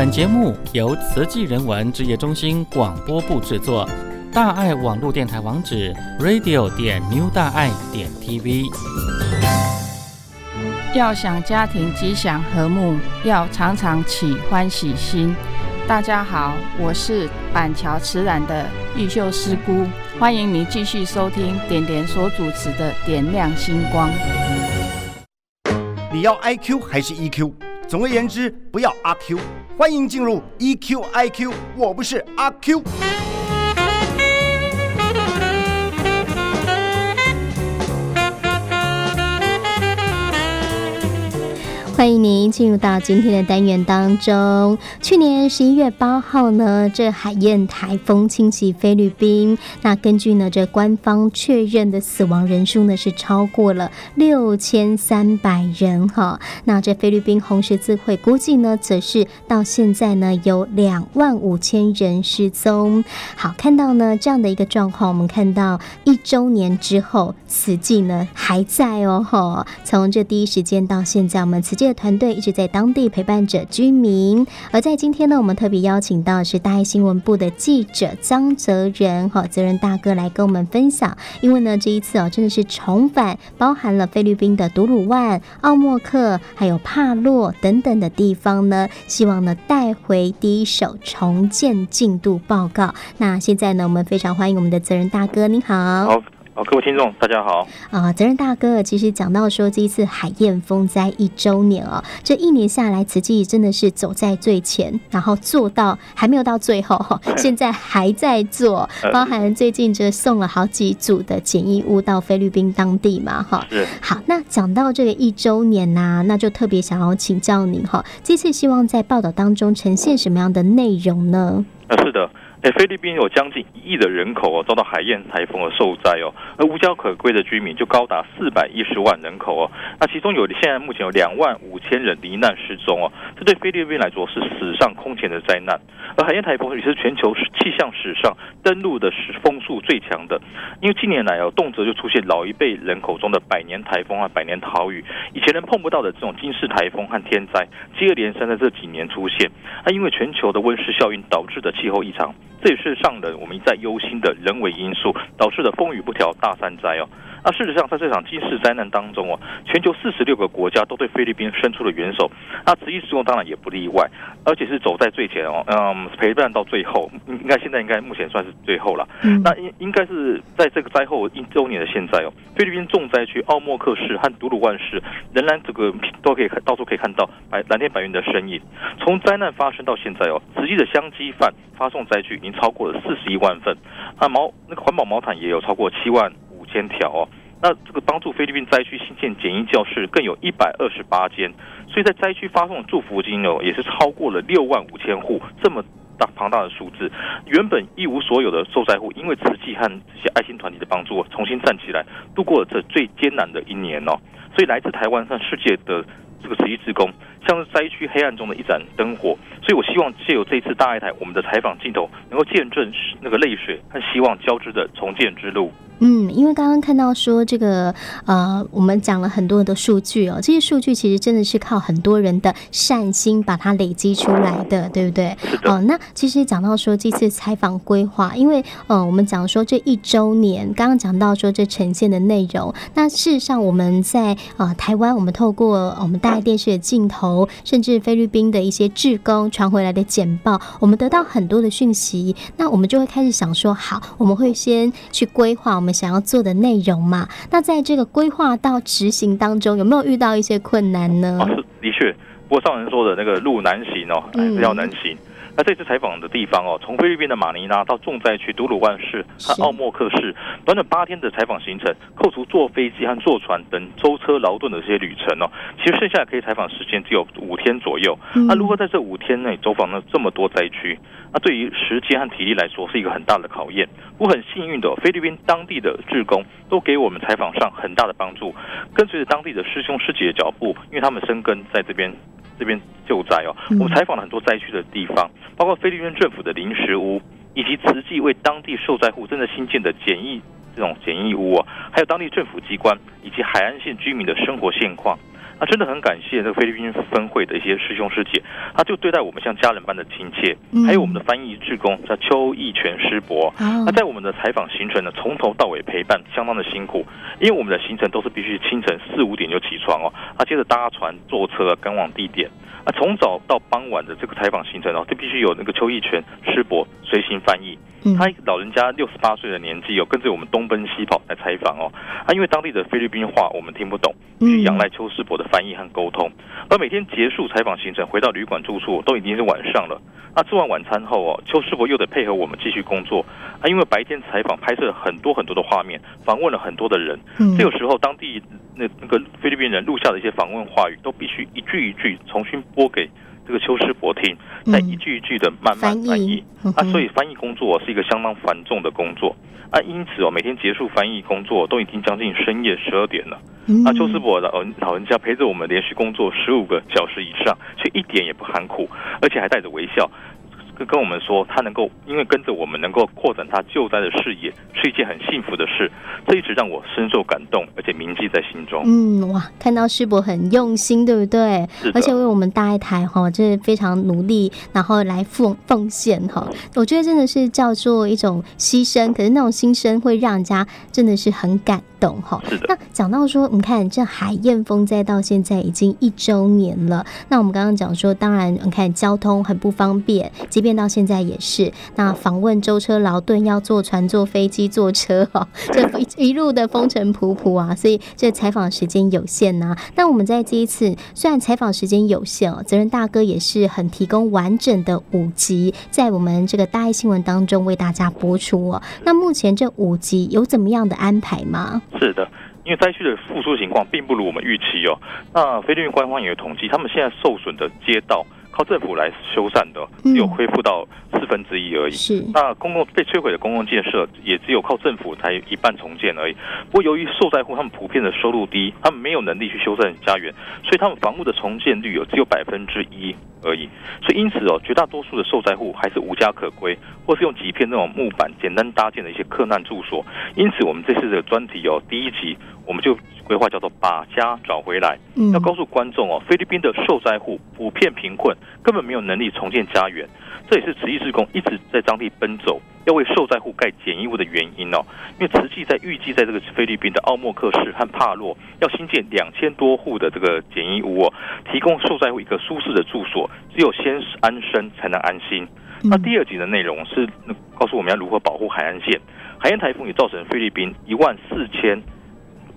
本节目由慈济人文职业中心广播部制作，大爱网络电台网址 radio 点 new 大爱点 tv。要想家庭吉祥和睦，要常常起欢喜心。大家好，我是板桥慈兰的玉秀师姑，欢迎您继续收听点点所主持的《点亮星光》。你要 I Q 还是 E Q？总而言之，不要阿 Q。欢迎进入 E Q I Q，我不是阿 Q。欢迎您进入到今天的单元当中。去年十一月八号呢，这海燕台风侵袭菲律宾，那根据呢这官方确认的死亡人数呢是超过了六千三百人哈。那这菲律宾红十字会估计呢，则是到现在呢有两万五千人失踪。好，看到呢这样的一个状况，我们看到一周年之后，死寂呢还在哦哈。从这第一时间到现在，我们此团队一直在当地陪伴着居民，而在今天呢，我们特别邀请到是大爱新闻部的记者张泽仁，哈，泽仁大哥来跟我们分享。因为呢，这一次哦，真的是重返，包含了菲律宾的独鲁万、奥莫克，还有帕洛等等的地方呢，希望呢带回第一手重建进度报告。那现在呢，我们非常欢迎我们的泽仁大哥，您。好。各位听众，大家好。啊，责任大哥，其实讲到说这一次海燕风灾一周年哦，这一年下来，慈济真的是走在最前，然后做到还没有到最后哈，现在还在做，包含最近这送了好几组的简易物到菲律宾当地嘛哈。是。好，那讲到这个一周年呐、啊，那就特别想要请教您哈，这次希望在报道当中呈现什么样的内容呢？啊，是的。哎，菲律宾有将近一亿的人口哦，遭到海燕台风而受灾哦，而无家可归的居民就高达四百一十万人口哦。那其中有现在目前有两万五千人罹难失踪哦，这对菲律宾来说是史上空前的灾难。而海燕台风也是全球气象史上登陆的时风速最强的，因为近年来哦，动辄就出现老一辈人口中的百年台风和百年豪雨，以前人碰不到的这种惊世台风和天灾，接二连三在这几年出现。那因为全球的温室效应导致的气候异常。这也是上人我们一再忧心的人为因素导致的风雨不调大山灾哦。那事实上，在这场惊世灾难当中哦，全球四十六个国家都对菲律宾伸出了援手，那慈济志工当然也不例外，而且是走在最前哦，嗯，陪伴到最后，应该现在应该目前算是最后了。那应应该是在这个灾后一周年的现在哦，菲律宾重灾区奥莫克市和独鲁万市仍然这个都可以看到处可以看到白蓝天白云的身影。从灾难发生到现在哦，慈济的香鸡饭发送灾区已经超过了四十一万份，那毛那个环保毛毯也有超过七万。千条哦，那这个帮助菲律宾灾区新建简易教室更有一百二十八间，所以在灾区发送的祝福金哦，也是超过了六万五千户，这么大庞大的数字。原本一无所有的受灾户，因为慈济和这些爱心团体的帮助，重新站起来，度过了这最艰难的一年哦。所以来自台湾和世界的这个慈济志工，像是灾区黑暗中的一盏灯火。所以我希望借由这次大爱台我们的采访镜头，能够见证那个泪水和希望交织的重建之路。嗯，因为刚刚看到说这个呃，我们讲了很多的数据哦，这些数据其实真的是靠很多人的善心把它累积出来的，对不对？哦、呃，那其实讲到说这次采访规划，因为呃，我们讲说这一周年，刚刚讲到说这呈现的内容，那事实上我们在呃台湾，我们透过我们大爱电视的镜头，甚至菲律宾的一些志工传回来的简报，我们得到很多的讯息，那我们就会开始想说，好，我们会先去规划我们。想要做的内容嘛？那在这个规划到执行当中，有没有遇到一些困难呢？啊，是的确，不过上人说的那个路难行哦，还是要难行。嗯那这次采访的地方哦，从菲律宾的马尼拉到重灾区都鲁万市和奥莫克市，短短八天的采访行程，扣除坐飞机和坐船等舟车劳顿的这些旅程哦，其实剩下可以采访时间只有五天左右。那如何在这五天内走访了这么多灾区？那对于时间和体力来说是一个很大的考验。我很幸运的，菲律宾当地的志工都给我们采访上很大的帮助，跟随着当地的师兄师姐的脚步，因为他们生根在这边。这边救灾哦，我们采访了很多灾区的地方，包括菲律宾政府的临时屋，以及慈济为当地受灾户正在新建的简易这种简易屋哦，还有当地政府机关以及海岸线居民的生活现况。啊，真的很感谢这个菲律宾分会的一些师兄师姐，他就对待我们像家人般的亲切。还有我们的翻译志工叫邱义全师伯，那在我们的采访行程呢，从头到尾陪伴，相当的辛苦，因为我们的行程都是必须清晨四五点就起床哦，啊，接着搭船坐车赶往地点。啊，从早到傍晚的这个采访行程哦，就必须有那个邱义全师伯随行翻译。他老人家六十八岁的年纪哦，跟着我们东奔西跑来采访哦。啊，因为当地的菲律宾话我们听不懂，必须仰赖邱师伯的翻译和沟通。而每天结束采访行程，回到旅馆住处都已经是晚上了。那吃完晚餐后哦，邱师傅又得配合我们继续工作啊，因为白天采访拍摄了很多很多的画面，访问了很多的人。这个时候当地那那个菲律宾人录下的一些访问话语，都必须一句一句重新播给。这个邱师伯听，再一句一句的慢慢翻译、嗯、啊，所以翻译工作是一个相当繁重的工作啊。因此哦，每天结束翻译工作都已经将近深夜十二点了。嗯、啊，邱师伯老老人家陪着我们连续工作十五个小时以上，却一点也不含苦，而且还带着微笑。跟我们说，他能够因为跟着我们能够扩展他救灾的事业，是一件很幸福的事。这一直让我深受感动，而且铭记在心中。嗯，哇，看到师伯很用心，对不对？而且为我们大一台哈，就是非常努力，然后来奉奉献哈。我觉得真的是叫做一种牺牲，可是那种牺牲会让人家真的是很感动哈。是的。那讲到说，你看这海燕风灾到现在已经一周年了。那我们刚刚讲说，当然你看交通很不方便，即便到现在也是，那访问舟车劳顿，要坐船、坐飞机、坐车哈，这一一路的风尘仆仆啊，所以这采访时间有限呐、啊。那我们在这一次虽然采访时间有限哦，责任大哥也是很提供完整的五集，在我们这个大爱新闻当中为大家播出哦。那目前这五集有怎么样的安排吗？是的，因为灾区的复苏情况并不如我们预期哦。那菲律宾官方也有统计，他们现在受损的街道。靠政府来修缮的，只有恢复到四分之一而已。是，那公共被摧毁的公共建设，也只有靠政府才一半重建而已。不过，由于受灾户他们普遍的收入低，他们没有能力去修缮家园，所以他们房屋的重建率有只有百分之一而已。所以，因此哦，绝大多数的受灾户还是无家可归，或是用几片那种木板简单搭建的一些客难住所。因此，我们这次的专题哦，第一集我们就。规划叫做把家找回来，要告诉观众哦，菲律宾的受灾户普遍贫困，根本没有能力重建家园。这也是慈济志工一直在当地奔走，要为受灾户盖简易屋的原因哦。因为慈济在预计在这个菲律宾的奥莫克市和帕洛要新建两千多户的这个简易屋哦，提供受灾户一个舒适的住所。只有先安身才能安心。那第二集的内容是告诉我们要如何保护海岸线。海燕台风也造成菲律宾一万四千。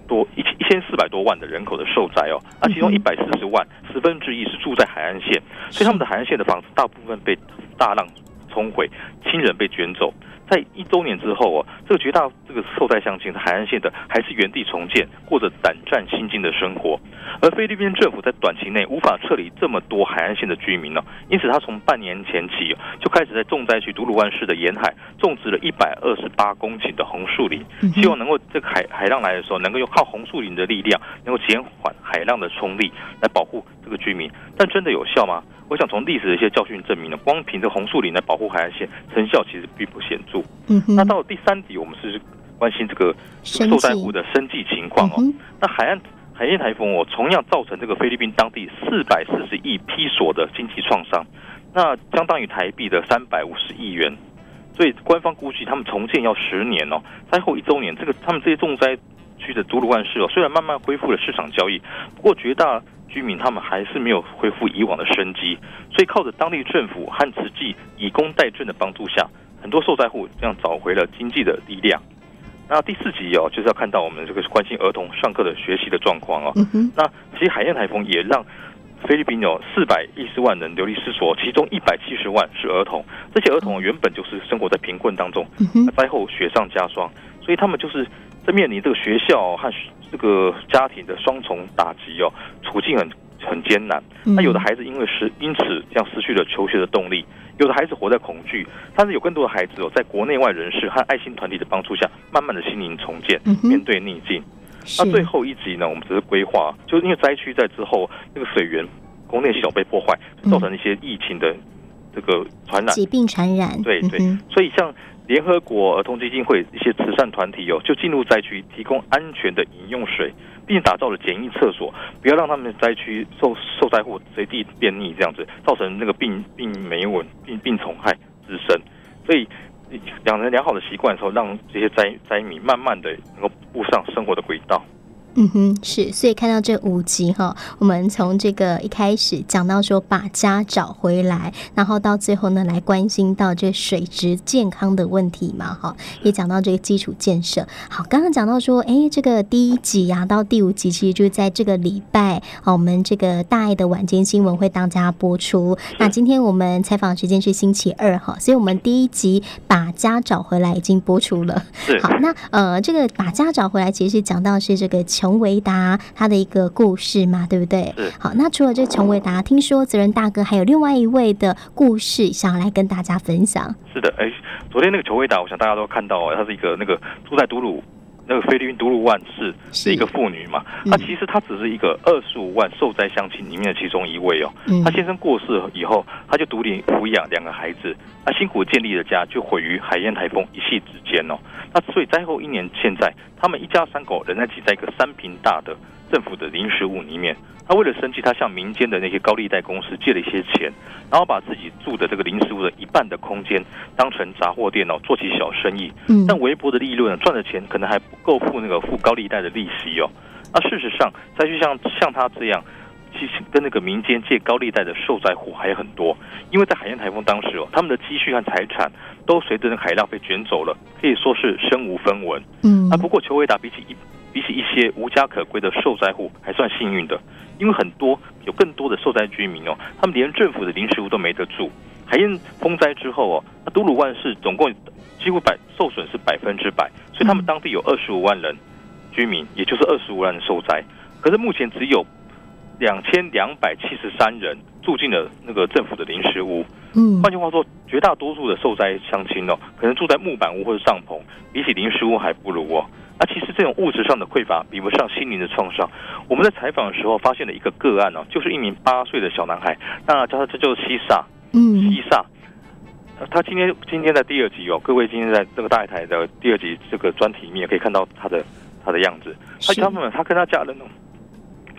多一千一千四百多万的人口的受灾哦，那其中一百四十万，十分之一是住在海岸线，所以他们的海岸线的房子大部分被大浪冲毁，亲人被卷走。在一周年之后哦，这个绝大这个受灾乡亲，海岸线的还是原地重建，过着胆战心惊的生活。而菲律宾政府在短期内无法撤离这么多海岸线的居民呢，因此他从半年前起就开始在重灾区独鲁万市的沿海种植了一百二十八公顷的红树林，希望能够这个海海浪来的时候，能够用靠红树林的力量，能够减缓海浪的冲力，来保护这个居民。但真的有效吗？我想从历史的一些教训证明呢，光凭这红树林来保护海岸线，成效其实并不显著。嗯，那到了第三题，我们是关心这个受灾户的生计情况哦。那海岸海燕台风哦，同样造成这个菲律宾当地四百四十亿批索的经济创伤，那相当于台币的三百五十亿元。所以官方估计，他们重建要十年哦。灾后一周年，这个他们这些重灾区的独鲁万市哦，虽然慢慢恢复了市场交易，不过绝大居民他们还是没有恢复以往的生机。所以靠着当地政府和慈济以工代赈的帮助下，很多受灾户这样找回了经济的力量。那第四集哦，就是要看到我们这个关心儿童上课的学习的状况哦。那其实海燕台风也让菲律宾有四百一十万人流离失所，其中一百七十万是儿童。这些儿童原本就是生活在贫困当中，灾后雪上加霜，所以他们就是在面临这个学校和这个家庭的双重打击哦，处境很很艰难。那有的孩子因为是因此这样失去了求学的动力。有的孩子活在恐惧，但是有更多的孩子哦，在国内外人士和爱心团体的帮助下，慢慢的心灵重建，面对逆境。那最后一集呢，我们只是规划，就是因为灾区在之后那个水源供电系统被破坏，造成一些疫情的这个传染、疾病传染。对对，所以像联合国儿童基金会一些慈善团体哦，就进入灾区提供安全的饮用水，并打造了简易厕所，不要让他们灾区受受灾户随地便溺这样子，造成那个病病霉稳病病虫害滋生。所以养成良好的习惯的时候，让这些灾灾民慢慢的能够步上生活的轨道。嗯哼，是，所以看到这五集哈，我们从这个一开始讲到说把家找回来，然后到最后呢来关心到这水质健康的问题嘛哈，也讲到这个基础建设。好，刚刚讲到说，哎，这个第一集呀、啊、到第五集，其实就在这个礼拜，好我们这个大爱的晚间新闻会当家播出。那今天我们采访时间是星期二哈，所以我们第一集把家找回来已经播出了。好，那呃，这个把家找回来其实讲到是这个。琼维达他的一个故事嘛，对不对？好，那除了这陈维达，听说责任大哥还有另外一位的故事，想要来跟大家分享。是的，哎，昨天那个陈维达，我想大家都看到哦，他是一个那个住在都鲁。那个菲律宾独鲁万是是一个妇女嘛？那其实她只是一个二十五万受灾乡亲里面的其中一位哦。她先生过世以后，她就独立抚养两个孩子。她辛苦建立的家就毁于海燕台风一夕之间哦。那所以灾后一年，现在他们一家三口仍然挤在一个三坪大的政府的临时物里面。他为了生计，他向民间的那些高利贷公司借了一些钱，然后把自己住的这个临时屋的一半的空间当成杂货店哦，做起小生意。嗯，但微薄的利润赚的钱可能还不够付那个付高利贷的利息哦。那事实上，再去像像他这样，其实跟那个民间借高利贷的受灾户还有很多，因为在海燕台风当时哦，他们的积蓄和财产都随着那海浪被卷走了，可以说是身无分文。嗯，啊，不过裘维达比起一比起一些无家可归的受灾户，还算幸运的。因为很多有更多的受灾居民哦，他们连政府的临时屋都没得住。海燕风灾之后哦，那都鲁万市总共几乎百受损是百分之百，所以他们当地有二十五万人居民，也就是二十五万人受灾。可是目前只有两千两百七十三人住进了那个政府的临时屋。嗯，换句话说，绝大多数的受灾乡亲哦，可能住在木板屋或者帐篷，比起临时屋还不如哦。那其实这种物质上的匮乏比不上心灵的创伤。我们在采访的时候发现了一个个案哦，就是一名八岁的小男孩，那叫他这就是西萨，嗯，西萨。他今天今天在第二集哦，各位今天在这个大爱台的第二集这个专题里面可以看到他的他的样子。他他们他跟他家人哦，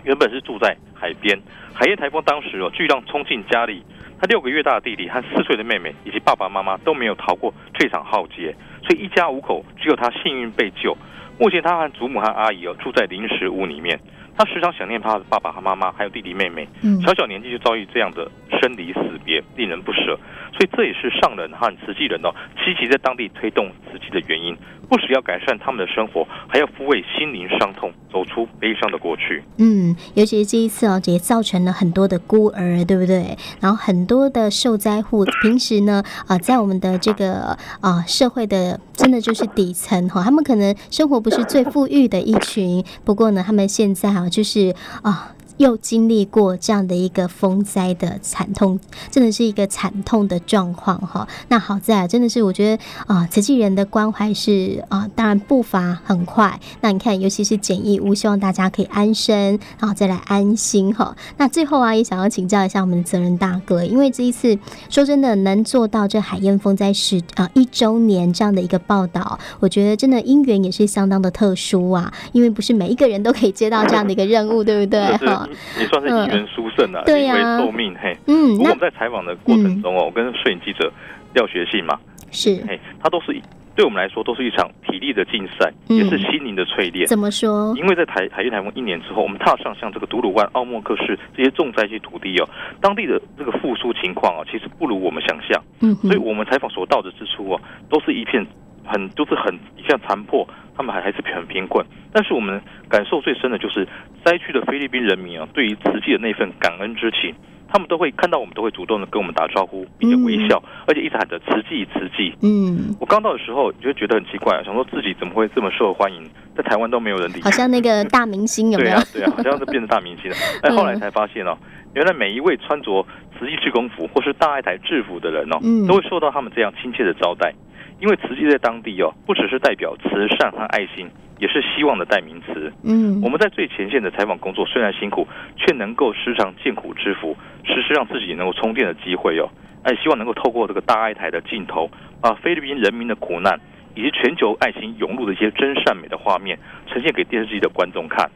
原本是住在海边，海燕台风当时哦，巨浪冲进家里，他六个月大的弟弟和四岁的妹妹以及爸爸妈妈都没有逃过这场浩劫，所以一家五口只有他幸运被救。目前他和祖母和阿姨哦住在临时屋里面，他时常想念他的爸爸和妈妈，还有弟弟妹妹。嗯小小年纪就遭遇这样的生离死别，令人不舍。所以这也是上人和慈济人哦积极在当地推动慈济的原因，不只要改善他们的生活，还要抚慰心灵伤痛，走出悲伤的过去。嗯，尤其是这一次哦，也造成了很多的孤儿，对不对？然后很多的受灾户，平时呢啊、呃，在我们的这个啊、呃、社会的，真的就是底层哈，他们可能生活不是最富裕的一群，不过呢，他们现在啊，就是啊。又经历过这样的一个风灾的惨痛，真的是一个惨痛的状况哈。那好在啊，真的是我觉得啊，慈济人的关怀是啊，当然步伐很快。那你看，尤其是简易屋，希望大家可以安身，然后再来安心哈。那最后啊，也想要请教一下我们的责任大哥，因为这一次说真的，能做到这海燕风灾是啊一周年这样的一个报道，我觉得真的因缘也是相当的特殊啊，因为不是每一个人都可以接到这样的一个任务，对不对哈？也算是因缘殊胜啊，因为受命嘿。嗯，不过我们在采访的过程中哦，我跟摄影记者廖学信嘛，是嘿，他都是对我们来说都是一场体力的竞赛，也是心灵的淬炼。怎么说？因为在台海燕台风一年之后，我们踏上像这个独鲁万、奥莫克市这些重灾区土地哦，当地的这个复苏情况啊，其实不如我们想象。嗯，所以我们采访所到的之处哦，都是一片很都是很一片残破。他们还还是很贫困，但是我们感受最深的就是灾区的菲律宾人民啊，对于慈济的那份感恩之情，他们都会看到我们，都会主动的跟我们打招呼，并且微笑，而且一直喊着“慈济，慈济”。嗯，我刚到的时候就觉得很奇怪，想说自己怎么会这么受欢迎，在台湾都没有人理，好像那个大明星有没有？对啊，对啊，好像是变成大明星了。哎，后来才发现哦，原来每一位穿着慈济志工服或是大爱台制服的人哦，都会受到他们这样亲切的招待。因为慈济在当地哦，不只是代表慈善和爱心，也是希望的代名词。嗯，我们在最前线的采访工作虽然辛苦，却能够时常见苦知福，时时让自己能够充电的机会哦。哎，希望能够透过这个大爱台的镜头，把菲律宾人民的苦难以及全球爱心涌入的一些真善美的画面，呈现给电视机的观众看。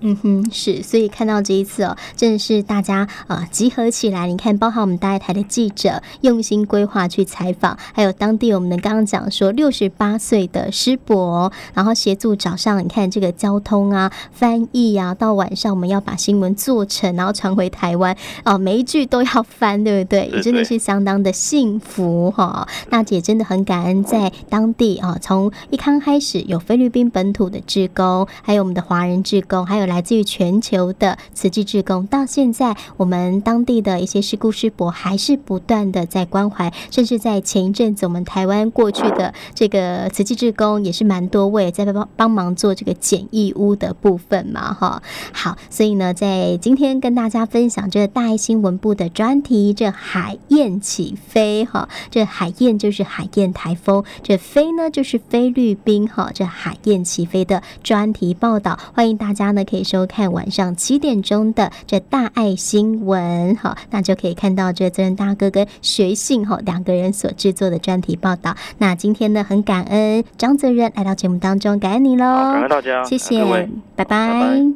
嗯哼，是，所以看到这一次哦，真的是大家啊、呃、集合起来，你看，包含我们大爱台的记者用心规划去采访，还有当地我们的刚刚讲说六十八岁的师伯，然后协助早上你看这个交通啊、翻译啊，到晚上我们要把新闻做成，然后传回台湾哦、呃，每一句都要翻，对不对？也真的是相当的幸福哈、哦。娜姐真的很感恩，在当地啊，从一康开始有菲律宾本土的志工，还有我们的华人志工，还有。来自于全球的慈济志工，到现在我们当地的一些师姑师伯还是不断的在关怀，甚至在前一阵子，我们台湾过去的这个慈济志工也是蛮多位在帮帮忙做这个简易屋的部分嘛，哈。好，所以呢，在今天跟大家分享这大爱新闻部的专题，这海燕起飞，哈，这海燕就是海燕台风，这飞呢就是菲律宾，哈，这海燕起飞的专题报道，欢迎大家呢可以以。收看晚上七点钟的这大爱新闻，好，那就可以看到这责任大哥跟学信哈两个人所制作的专题报道。那今天呢，很感恩张责任来到节目当中，感恩你喽，感恩大家，谢谢，拜拜。拜拜。